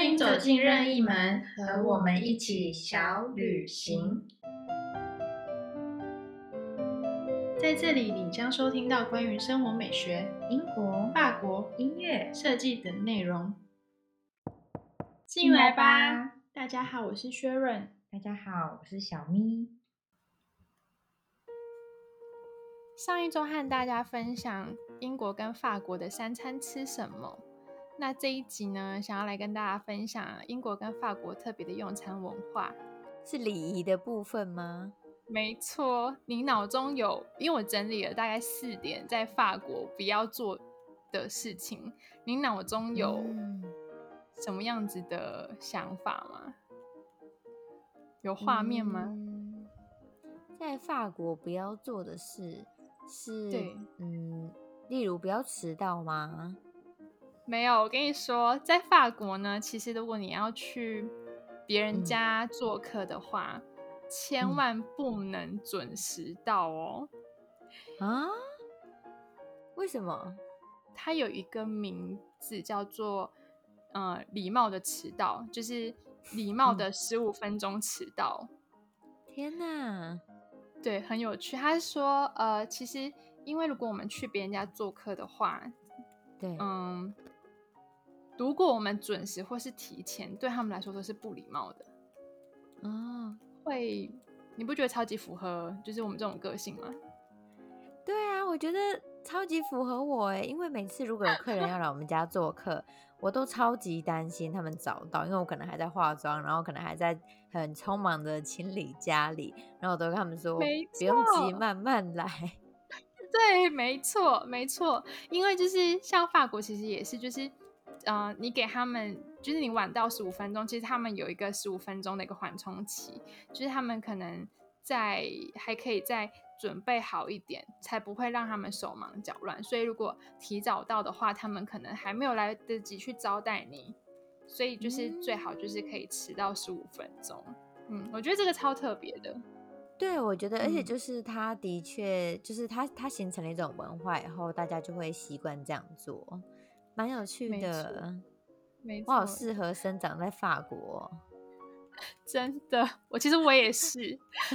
欢迎走进任意门，和我们一起小旅行。在这里，你将收听到关于生活美学、英国法国音乐设计等内容。进来吧！大家好，我是薛润。大家好，我是小咪。上一周和大家分享英国跟法国的三餐吃什么。那这一集呢，想要来跟大家分享英国跟法国特别的用餐文化，是礼仪的部分吗？没错，你脑中有，因为我整理了大概四点在法国不要做的事情，你脑中有什么样子的想法吗？有画面吗？在法国不要做的事是，对，嗯，例如不要迟到吗？没有，我跟你说，在法国呢，其实如果你要去别人家做客的话。千万不能准时到哦！啊？为什么？它有一个名字叫做“呃礼貌的迟到”，就是礼貌的十五分钟迟到。天哪！对，很有趣。他说，呃，其实因为如果我们去别人家做客的话，对，嗯，如果我们准时或是提前，对他们来说都是不礼貌的。嗯。会，你不觉得超级符合就是我们这种个性吗？对啊，我觉得超级符合我哎，因为每次如果有客人要来我们家做客，我都超级担心他们找到，因为我可能还在化妆，然后可能还在很匆忙的清理家里，然后我都跟他们说，不用急，慢慢来。对，没错，没错，因为就是像法国，其实也是，就是，嗯，你给他们。就是你晚到十五分钟，其实他们有一个十五分钟的一个缓冲期，就是他们可能在还可以再准备好一点，才不会让他们手忙脚乱。所以如果提早到的话，他们可能还没有来得及去招待你，所以就是最好就是可以迟到十五分钟。嗯，我觉得这个超特别的。对，我觉得，而且就是他的确就是他他形成了一种文化以后，大家就会习惯这样做，蛮有趣的。没我好适合生长在法国，真的。我其实我也是，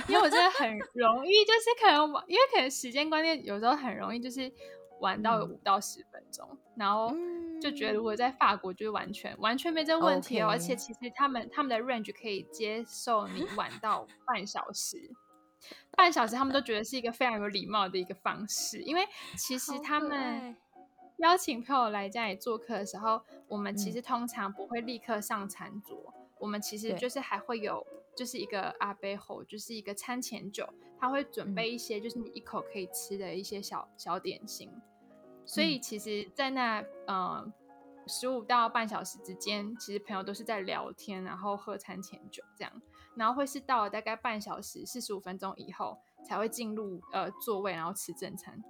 因为我真的很 容易，就是可能因为可能时间观念有时候很容易就是玩到五到十分钟，然后就觉得如果在法国就是完全完全没这问题哦。而且其实他们他们的 range 可以接受你晚到半小时，半小时他们都觉得是一个非常有礼貌的一个方式，因为其实他们。邀请朋友来家里做客的时候，我们其实通常不会立刻上餐桌，我们其实就是还会有就是一个阿杯后，就是一个餐前酒，他会准备一些就是你一口可以吃的一些小小点心。所以其实，在那呃十五到半小时之间，其实朋友都是在聊天，然后喝餐前酒这样，然后会是到了大概半小时四十五分钟以后，才会进入呃座位，然后吃正餐。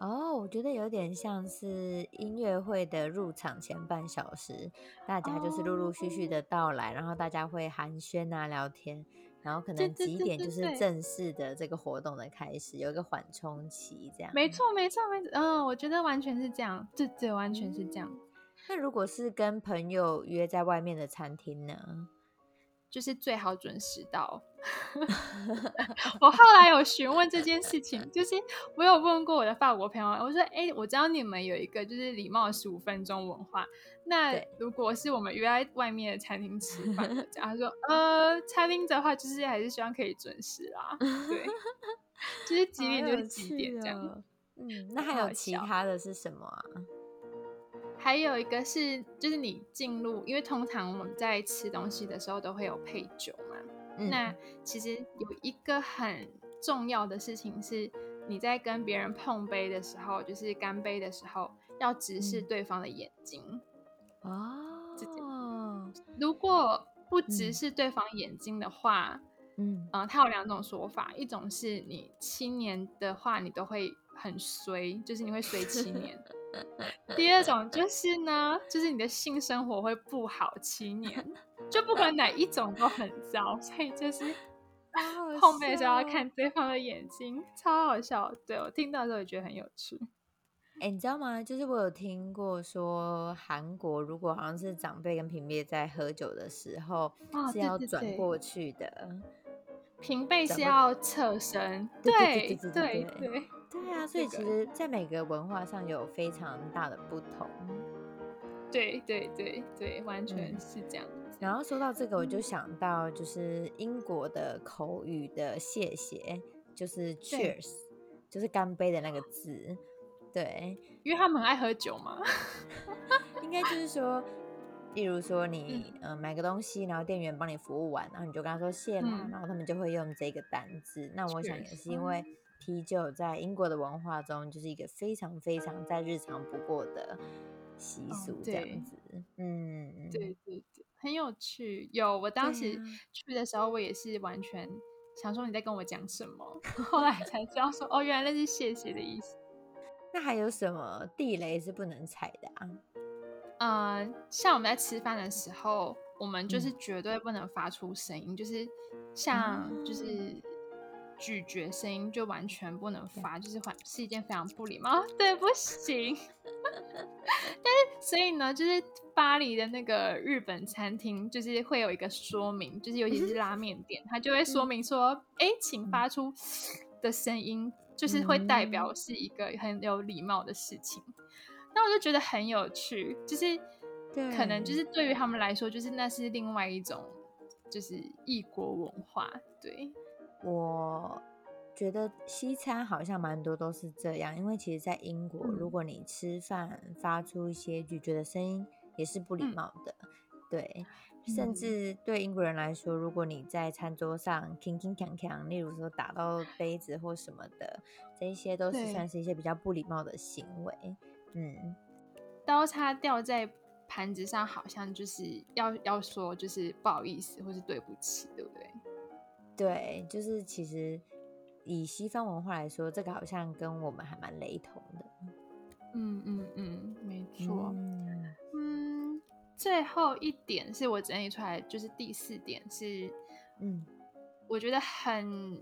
哦，我觉得有点像是音乐会的入场前半小时，大家就是陆陆续续的到来，然后大家会寒暄啊、聊天，然后可能几点就是正式的这个活动的开始，有一个缓冲期，这样。没错，没错，没错。嗯，我觉得完全是这样，对对，完全是这样。那如果是跟朋友约在外面的餐厅呢？就是最好准时到。我后来有询问这件事情，就是我有问过我的法国朋友，我说：“哎，我知道你们有一个就是礼貌十五分钟文化，那如果是我们约在外面的餐厅吃饭，他说：呃，餐厅的话就是还是希望可以准时啦，对，就是几点就是几点这样。嗯，那还有其他的是什么啊？”还有一个是，就是你进入，因为通常我们在吃东西的时候都会有配酒嘛。那其实有一个很重要的事情是，你在跟别人碰杯的时候，就是干杯的时候，要直视对方的眼睛。哦，如果不直视对方眼睛的话，嗯，啊，它有两种说法，一种是你七年的话，你都会很衰，就是你会衰七年。第二种就是呢，就是你的性生活会不好七年，就不管哪一种都很糟，所以就是 后面的时候要看对方的眼睛，超好笑。对我听到的时候也觉得很有趣。哎，你知道吗？就是我有听过说，韩国如果好像是长辈跟平辈在喝酒的时候是要转过去的，平辈是要侧身。对对对对啊！所以其实，在每个文化上有非常大的不同。对对对对，完全是这样。然后说到这个，我就想到就是英国的口语的谢谢，就是 cheers，就是干杯的那个字。对，因为他们很爱喝酒嘛。应该就是说，例如说你嗯买个东西，然后店员帮你服务完，然后你就跟他说谢啦，然后他们就会用这个单字。那我想也是因为啤酒在英国的文化中就是一个非常非常再日常不过的习俗，这样子。嗯，对对对。很有趣，有我当时去的时候，我也是完全想说你在跟我讲什么，后来才知道说哦，原来那是谢谢的意思。那还有什么地雷是不能踩的啊？嗯，像我们在吃饭的时候，我们就是绝对不能发出声音，就是像就是。咀嚼声音就完全不能发，就是很是一件非常不礼貌，对，不行。但是所以呢，就是巴黎的那个日本餐厅，就是会有一个说明，就是尤其是拉面店，它就会说明说，哎，请发出的声音，就是会代表是一个很有礼貌的事情。那我就觉得很有趣，就是可能就是对于他们来说，就是那是另外一种就是异国文化，对。我觉得西餐好像蛮多都是这样，因为其实，在英国，如果你吃饭发出一些咀嚼的声音，也是不礼貌的。对，甚至对英国人来说，如果你在餐桌上铿铿锵锵，例如说打到杯子或什么的，这些都是算是一些比较不礼貌的行为。嗯，刀叉掉在盘子上，好像就是要要说就是不好意思或是对不起，对不对？对，就是其实以西方文化来说，这个好像跟我们还蛮雷同的。嗯嗯嗯，没错。嗯，最后一点是我整理出来，就是第四点是，嗯，我觉得很，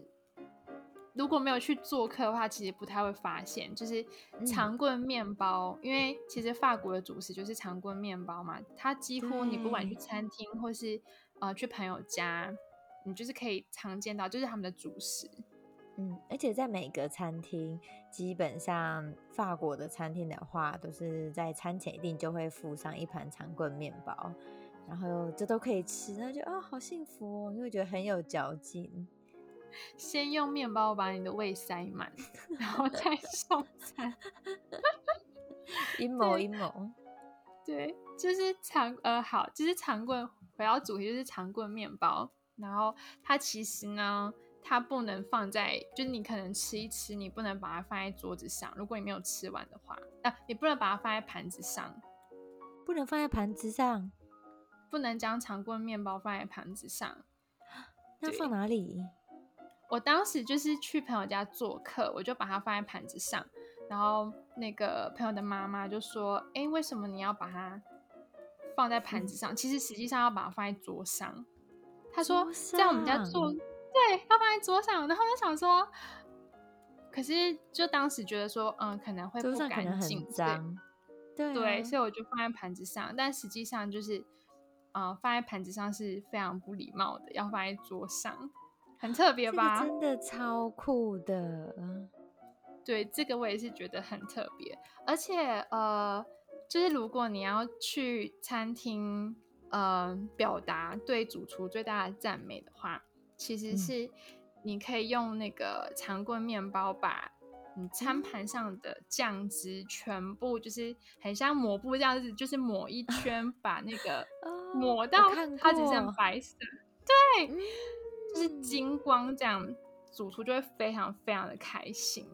如果没有去做客的话，其实不太会发现，就是长棍面包，因为其实法国的主食就是长棍面包嘛，它几乎你不管去餐厅或是呃去朋友家。你就是可以常见到，就是他们的主食，嗯，而且在每个餐厅，基本上法国的餐厅的话，都是在餐前一定就会附上一盘长棍面包，然后这都可以吃，那就啊好幸福哦，因为觉得很有嚼劲。先用面包把你的胃塞满，然后再送餐。阴 谋阴谋，对，就是长呃好，就是长棍，回到主题就是长棍面包。然后它其实呢，它不能放在，就是你可能吃一吃，你不能把它放在桌子上。如果你没有吃完的话，啊，你不能把它放在盘子上，不能放在盘子上，不能将长棍面包放在盘子上。那放哪里？我当时就是去朋友家做客，我就把它放在盘子上，然后那个朋友的妈妈就说：“哎，为什么你要把它放在盘子上？其实实际上要把它放在桌上。”他说在我们家做，对，要放在桌上。然后就想说，可是就当时觉得说，嗯，可能会不干净，脏，对对，所以我就放在盘子上。但实际上就是，嗯，放在盘子上是非常不礼貌的，要放在桌上，很特别吧？真的超酷的。对，这个我也是觉得很特别。而且呃，就是如果你要去餐厅。呃，表达对主厨最大的赞美的话，其实是你可以用那个长棍面包把你餐盘上的酱汁全部就是很像抹布这样子，就是抹一圈，把那个抹到它只剩白色，对，就是金光这样，主厨就会非常非常的开心。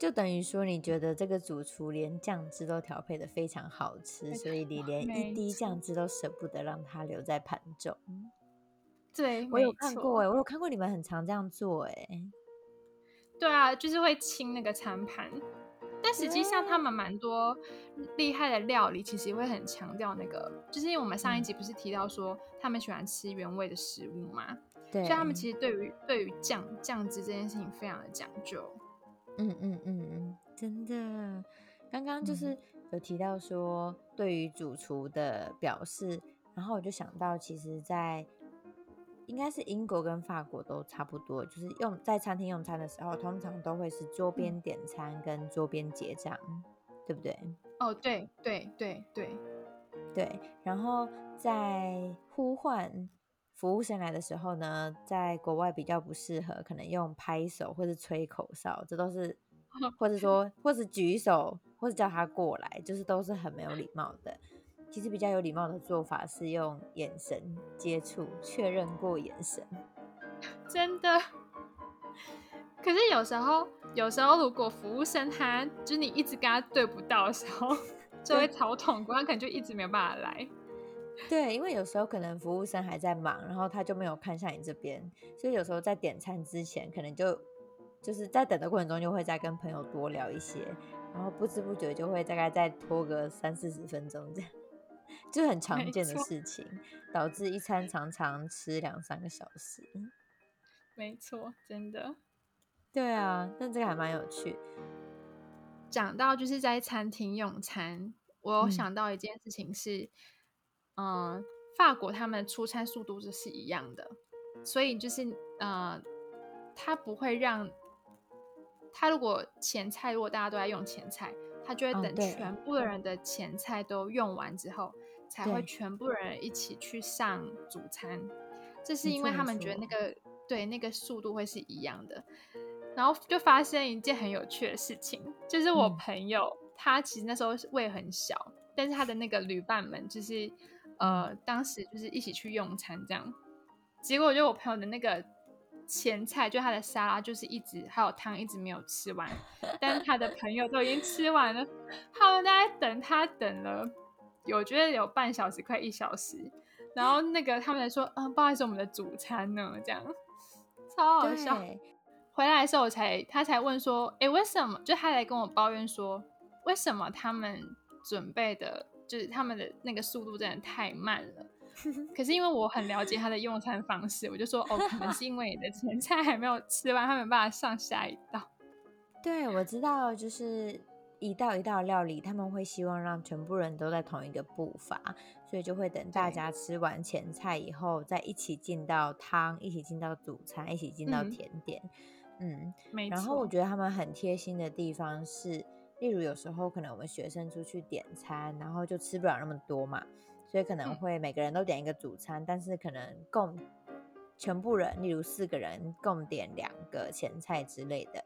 就等于说，你觉得这个主厨连酱汁都调配的非常好吃，所以你连一滴酱汁都舍不得让它留在盘中。对，我有看过哎，我有看过你们很常这样做哎。对啊，就是会清那个餐盘，但实际上他们蛮多厉害的料理，其实会很强调那个，就是因为我们上一集不是提到说他们喜欢吃原味的食物嘛，对，所以他们其实对于对于酱酱汁这件事情非常的讲究。嗯嗯嗯嗯，真的，刚刚就是有提到说对于主厨的表示，然后我就想到，其实，在应该是英国跟法国都差不多，就是用在餐厅用餐的时候，通常都会是桌边点餐跟桌边结账，对不对？哦，对对对对对。然后在呼唤服务生来的时候呢，在国外比较不适合，可能用拍手或是吹口哨，这都是，或者说或者举手或者叫他过来，就是都是很没有礼貌的。其实比较有礼貌的做法是用眼神接触，确认过眼神。真的。可是有时候，有时候如果服务生他就是你一直跟他对不到的时候，就会超痛苦，他可能就一直没有办法来。对，因为有时候可能服务生还在忙，然后他就没有看向你这边，所以有时候在点餐之前，可能就就是在等的过程中，就会再跟朋友多聊一些，然后不知不觉就会大概再拖个三四十分钟这样。就很常见的事情，导致一餐常常吃两三个小时。没错，真的。对啊，但这个还蛮有趣。讲到就是在餐厅用餐，我有想到一件事情是，嗯，法国他们出餐速度就是一样的，所以就是呃，他不会让，他如果前菜如果大家都在用前菜，他就会等全部的人的前菜都用完之后。才会全部人一起去上主餐，这是因为他们觉得那个对那个速度会是一样的。然后就发生一件很有趣的事情，就是我朋友他其实那时候胃很小，但是他的那个旅伴们就是呃当时就是一起去用餐这样，结果就我朋友的那个前菜就他的沙拉就是一直还有汤一直没有吃完，但他的朋友都已经吃完了，他们在等他等了。有觉得有半小时快一小时，然后那个他们来说，嗯，不好意思，我们的主餐呢？这样超好笑。回来的时候我才他才问说，哎，为什么？就他来跟我抱怨说，为什么他们准备的，就是他们的那个速度真的太慢了。可是因为我很了解他的用餐方式，我就说，哦，可能是因为你的前菜还没有吃完，他没办法上下一道。对，我知道，就是。一道一道料理，他们会希望让全部人都在同一个步伐，所以就会等大家吃完前菜以后，再一起进到汤，一起进到主餐，一起进到甜点。嗯，没错。然后我觉得他们很贴心的地方是，例如有时候可能我们学生出去点餐，然后就吃不了那么多嘛，所以可能会每个人都点一个主餐，但是可能共全部人，例如四个人共点两个前菜之类的。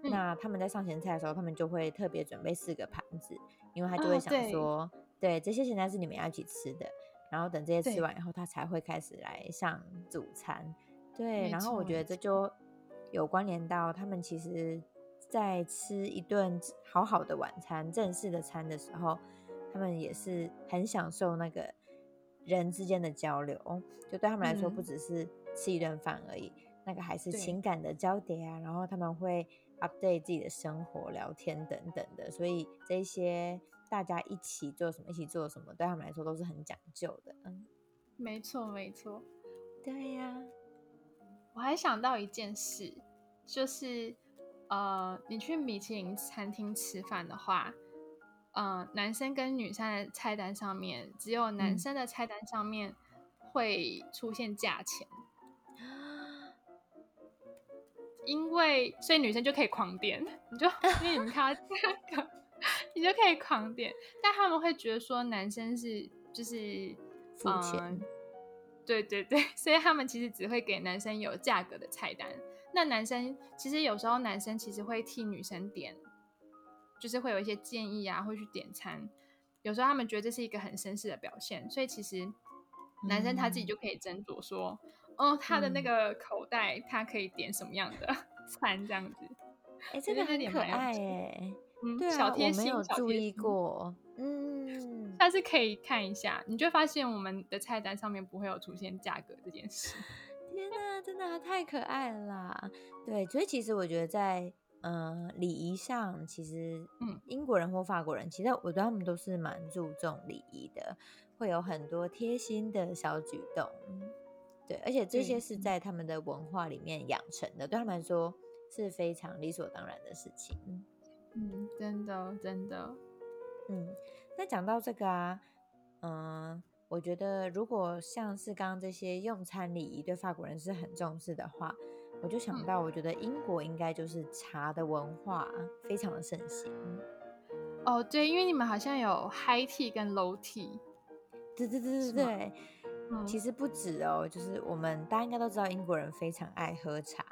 那他们在上前菜的时候，他们就会特别准备四个盘子，因为他就会想说，对这些前菜是你们要一起吃的，然后等这些吃完以后，他才会开始来上主餐。对，然后我觉得这就有关联到他们其实，在吃一顿好好的晚餐、正式的餐的时候，他们也是很享受那个人之间的交流，就对他们来说，不只是吃一顿饭而已，那个还是情感的交叠啊，然后他们会。update 自己的生活、聊天等等的，所以这些大家一起做什么、一起做什么，对他们来说都是很讲究的。嗯，没错，没错。对呀，我还想到一件事，就是呃，你去米其林餐厅吃饭的话，呃，男生跟女生的菜单上面，只有男生的菜单上面会出现价钱。因为所以女生就可以狂点，你就 因为你们看到这个，你就可以狂点。但他们会觉得说男生是就是付钱，对对对，所以他们其实只会给男生有价格的菜单。那男生其实有时候男生其实会替女生点，就是会有一些建议啊，会去点餐。有时候他们觉得这是一个很绅士的表现，所以其实男生他自己就可以斟酌说。哦，他的那个口袋，他可以点什么样的 餐这样子？哎，这个很可爱哎，嗯，对啊，我没有注意过，嗯，但是可以看一下，你就发现我们的菜单上面不会有出现价格这件事。天哪，真的太可爱了啦！对，所以其实我觉得在呃礼仪上，其实嗯，英国人或法国人，其实我觉得他们都是蛮注重礼仪的，会有很多贴心的小举动。对，而且这些是在他们的文化里面养成的，对他们来说是非常理所当然的事情。嗯，真的，真的。嗯，那讲到这个啊，嗯，我觉得如果像是刚刚这些用餐礼仪对法国人是很重视的话，我就想到，我觉得英国应该就是茶的文化非常的盛行。哦，对，因为你们好像有 high tea 跟 low tea。对对对对对，其实不止哦，就是我们大家应该都知道，英国人非常爱喝茶。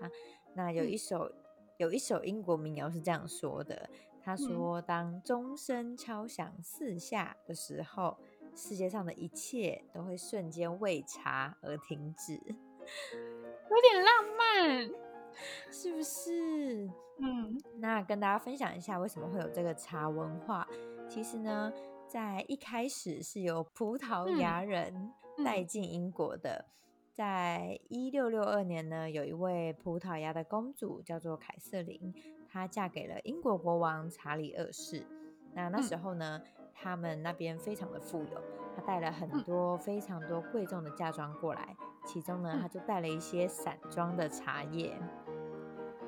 那有一首有一首英国民谣是这样说的，他说：“当钟声敲响四下的时候，世界上的一切都会瞬间为茶而停止。”有点浪漫，是不是？嗯，那跟大家分享一下为什么会有这个茶文化。其实呢。在一开始是由葡萄牙人带进英国的，在一六六二年呢，有一位葡萄牙的公主叫做凯瑟琳，她嫁给了英国国王查理二世。那那时候呢，他们那边非常的富有，他带了很多非常多贵重的嫁妆过来，其中呢，他就带了一些散装的茶叶。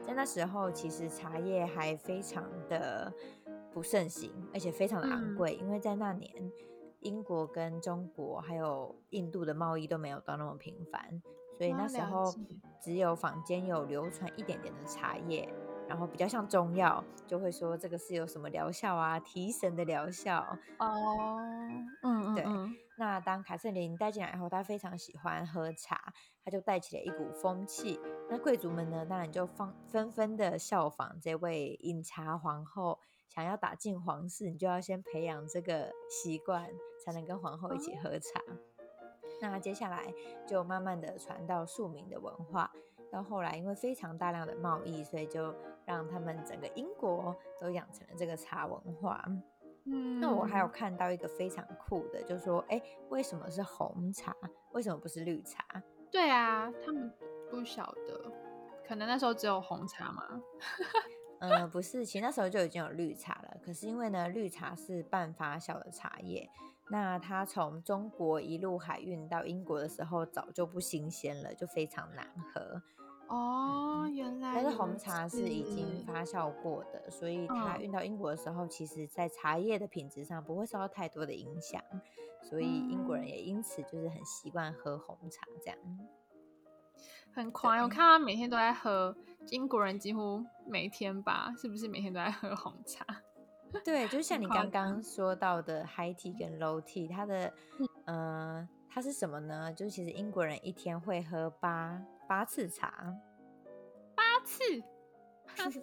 在那时候，其实茶叶还非常的。不盛行，而且非常的昂贵，因为在那年，英国跟中国还有印度的贸易都没有到那么频繁，所以那时候只有坊间有流传一点点的茶叶，然后比较像中药，就会说这个是有什么疗效啊，提神的疗效哦，嗯，对。那当凯瑟琳带进来以后，她非常喜欢喝茶，她就带起了一股风气。那贵族们呢，当然就放纷纷的效仿这位饮茶皇后。想要打进皇室，你就要先培养这个习惯，才能跟皇后一起喝茶。那接下来就慢慢的传到庶民的文化，到后来因为非常大量的贸易，所以就让他们整个英国都养成了这个茶文化。嗯，那我还有看到一个非常酷的，就是说，哎，为什么是红茶？为什么不是绿茶？对啊，他们不晓得，可能那时候只有红茶嘛。嗯，不是，其实那时候就已经有绿茶了。可是因为呢，绿茶是半发酵的茶叶，那它从中国一路海运到英国的时候，早就不新鲜了，就非常难喝。哦，原来。但是红茶是已经发酵过的，所以它运到英国的时候，其实在茶叶的品质上不会受到太多的影响，所以英国人也因此就是很习惯喝红茶这样。很狂，我看他每天都在喝。英国人几乎每天吧，是不是每天都在喝红茶？对，就像你刚刚说到的 high tea 跟 low tea，它的呃，它是什么呢？就是其实英国人一天会喝八八次茶，八次。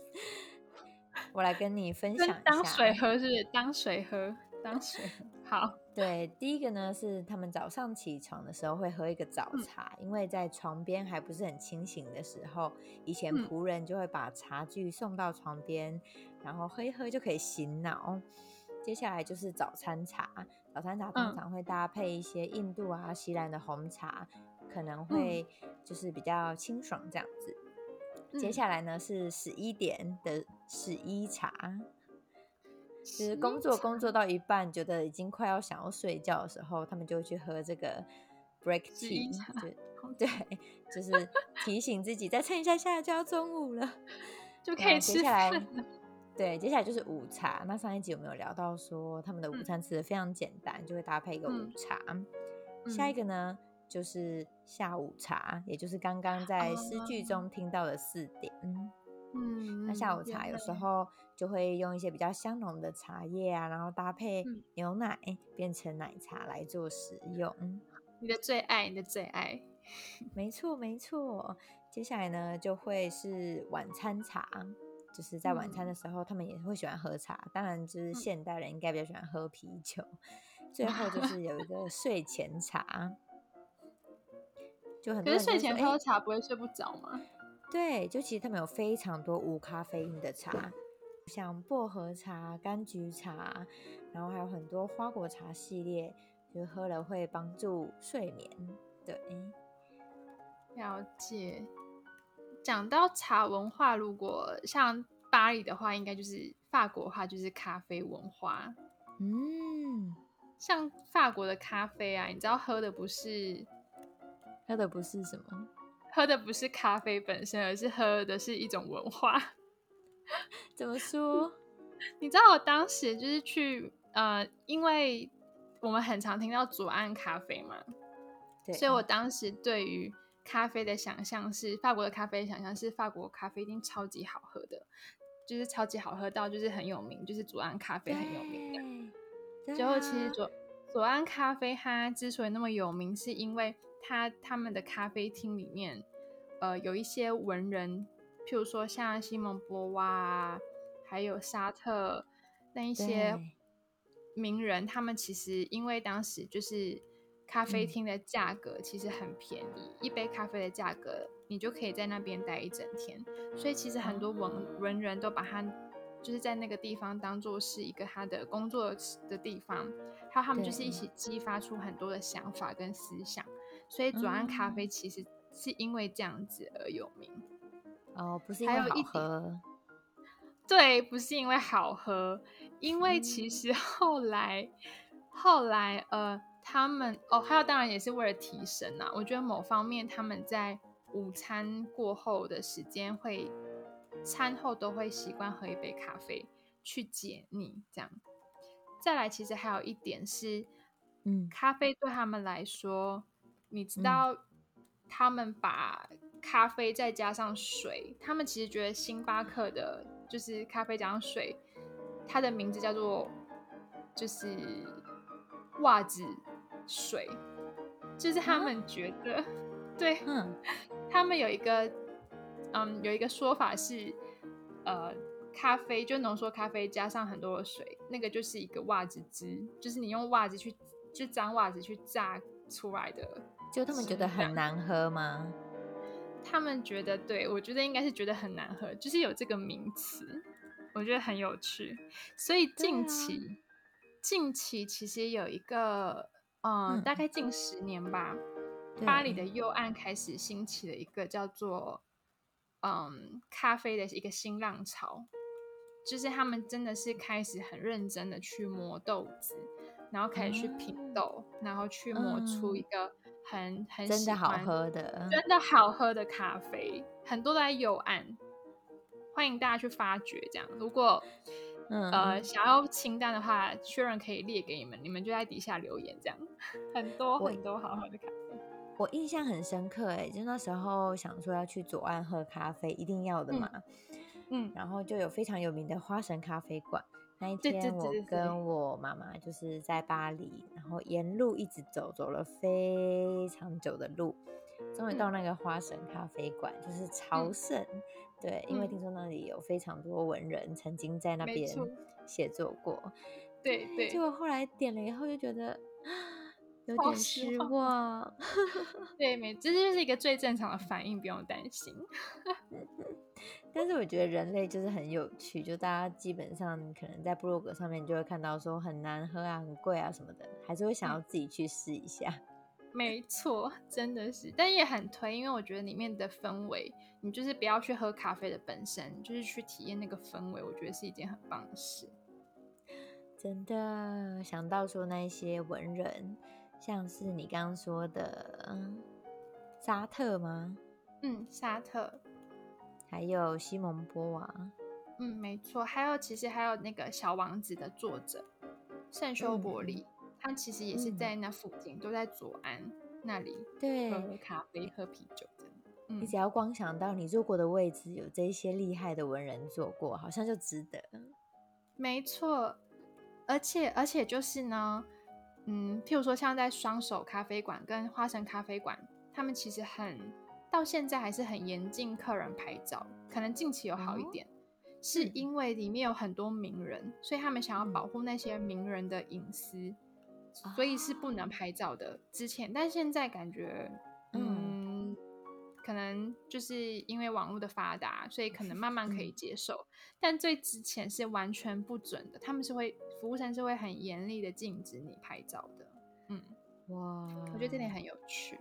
我来跟你分享一下，当水喝是当水喝，当水好。对，第一个呢是他们早上起床的时候会喝一个早茶，因为在床边还不是很清醒的时候，以前仆人就会把茶具送到床边，然后喝一喝就可以醒脑。接下来就是早餐茶，早餐茶通常会搭配一些印度啊、西兰的红茶，可能会就是比较清爽这样子。接下来呢是十一点的十一茶。其实工作工作到一半，觉得已经快要想要睡觉的时候，他们就会去喝这个 break tea，对，就是提醒自己再撑一下，下就要中午了，就可以吃下来。对，接下来就是午茶。那上一集有没有聊到说他们的午餐吃的非常简单，就会搭配一个午茶。下一个呢，就是下午茶，也就是刚刚在诗句中听到的四点。嗯，那下午茶有时候就会用一些比较香浓的茶叶啊，然后搭配牛奶变成奶茶来做食用。你的最爱，你的最爱，没错没错。接下来呢，就会是晚餐茶，就是在晚餐的时候，他们也会喜欢喝茶。当然，就是现代人应该比较喜欢喝啤酒。最后就 是有一个睡前茶，就很多人睡前喝茶不会睡不着吗？对，就其实他们有非常多无咖啡因的茶，像薄荷茶、柑橘茶，然后还有很多花果茶系列，就喝了会帮助睡眠。对，了解。讲到茶文化，如果像巴黎的话，应该就是法国话，就是咖啡文化。嗯，像法国的咖啡啊，你知道喝的不是喝的不是什么？喝的不是咖啡本身，而是喝的是一种文化。怎么说？你知道我当时就是去呃，因为我们很常听到左岸咖啡嘛，对，所以我当时对于咖啡的想象是法国的咖啡的想象是法国咖啡一定超级好喝的，就是超级好喝到就是很有名，就是左岸咖啡很有名的。最后其实左左岸咖啡它之所以那么有名，是因为它他们的咖啡厅里面，呃，有一些文人，譬如说像西蒙波娃，还有沙特那一些名人，他们其实因为当时就是咖啡厅的价格其实很便宜，一杯咖啡的价格你就可以在那边待一整天，所以其实很多文文人都把它就是在那个地方当做是一个他的工作的地方，还有他们就是一起激发出很多的想法跟思想，所以左岸咖啡其实是因为这样子而有名。哦，不是因为好喝，对，不是因为好喝，因为其实后来后来呃，他们哦，还有当然也是为了提神啊。我觉得某方面他们在午餐过后的时间会，餐后都会习惯喝一杯咖啡去解腻，这样。再来，其实还有一点是，嗯，咖啡对他们来说，你知道，他们把咖啡再加上水，他们其实觉得星巴克的就是咖啡加上水，它的名字叫做就是袜子水，就是他们觉得，对，嗯，他们有一个，嗯，有一个说法是，呃，咖啡就浓缩咖啡加上很多的水，那个就是一个袜子汁，就是你用袜子去就脏袜子去榨出来的，就他们觉得很难喝吗？他们觉得，对我觉得应该是觉得很难喝，就是有这个名词，我觉得很有趣。所以近期，近期其实有一个，嗯，大概近十年吧，巴黎的右岸开始兴起了一个叫做，嗯，咖啡的一个新浪潮，就是他们真的是开始很认真的去磨豆子，然后开始去品豆，然后去磨出一个。很很真的好喝的，真的好喝的咖啡，很多都在右岸，欢迎大家去发掘。这样，如果呃想要清单的话，确认可以列给你们，你们就在底下留言。这样，很多很多好喝的咖啡，我印象很深刻。哎，就那时候想说要去左岸喝咖啡，一定要的嘛。嗯，然后就有非常有名的花神咖啡馆。那一天，我跟我妈妈就是在巴黎，然后沿路一直走，走了非常久的路，终于到那个花神咖啡馆，就是朝圣。对，因为听说那里有非常多文人曾经在那边写作过。对对。结果后来点了以后，就觉得 有点失望。对，没，这就是一个最正常的反应，不用担心。但是我觉得人类就是很有趣，就大家基本上可能在部落格上面就会看到说很难喝啊、很贵啊什么的，还是会想要自己去试一下。没错，真的是，但也很推，因为我觉得里面的氛围，你就是不要去喝咖啡的本身，就是去体验那个氛围，我觉得是一件很棒的事。真的想到说那些文人，像是你刚刚说的沙特吗？嗯，沙特。还有西蒙波娃，嗯，没错，还有其实还有那个小王子的作者圣修伯里，他其实也是在那附近，都在左岸那里，对，喝咖啡、喝啤酒这样。你只要光想到你坐过的位置有这些厉害的文人坐过，好像就值得。没错，而且而且就是呢，嗯，譬如说像在双手咖啡馆跟花神咖啡馆，他们其实很。到现在还是很严禁客人拍照，可能近期有好一点，是因为里面有很多名人，所以他们想要保护那些名人的隐私，所以是不能拍照的。之前，但现在感觉，嗯，可能就是因为网络的发达，所以可能慢慢可以接受。但最之前是完全不准的，他们是会服务生是会很严厉的禁止你拍照的。嗯，哇，我觉得这点很有趣。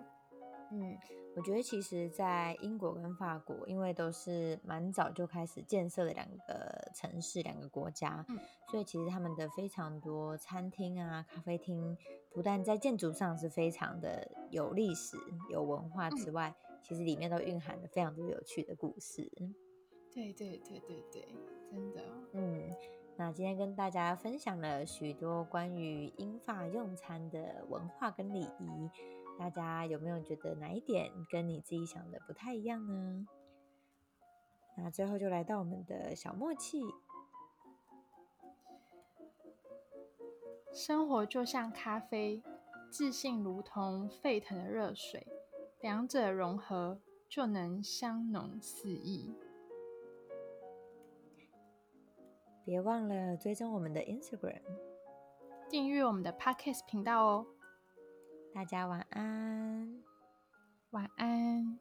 嗯。我觉得其实，在英国跟法国，因为都是蛮早就开始建设的两个城市、两个国家，所以其实他们的非常多餐厅啊、咖啡厅，不但在建筑上是非常的有历史、有文化之外，其实里面都蕴含了非常多有趣的故事。对对对对对，真的。嗯，那今天跟大家分享了许多关于英法用餐的文化跟礼仪，大家有没有觉得哪一点跟你自己想的不太一样呢？那最后就来到我们的小默契。生活就像咖啡，自信如同沸腾的热水，两者融合就能香浓四溢。别忘了追踪我们的 Instagram，订阅我们的 Podcast 频道哦。大家晚安，晚安。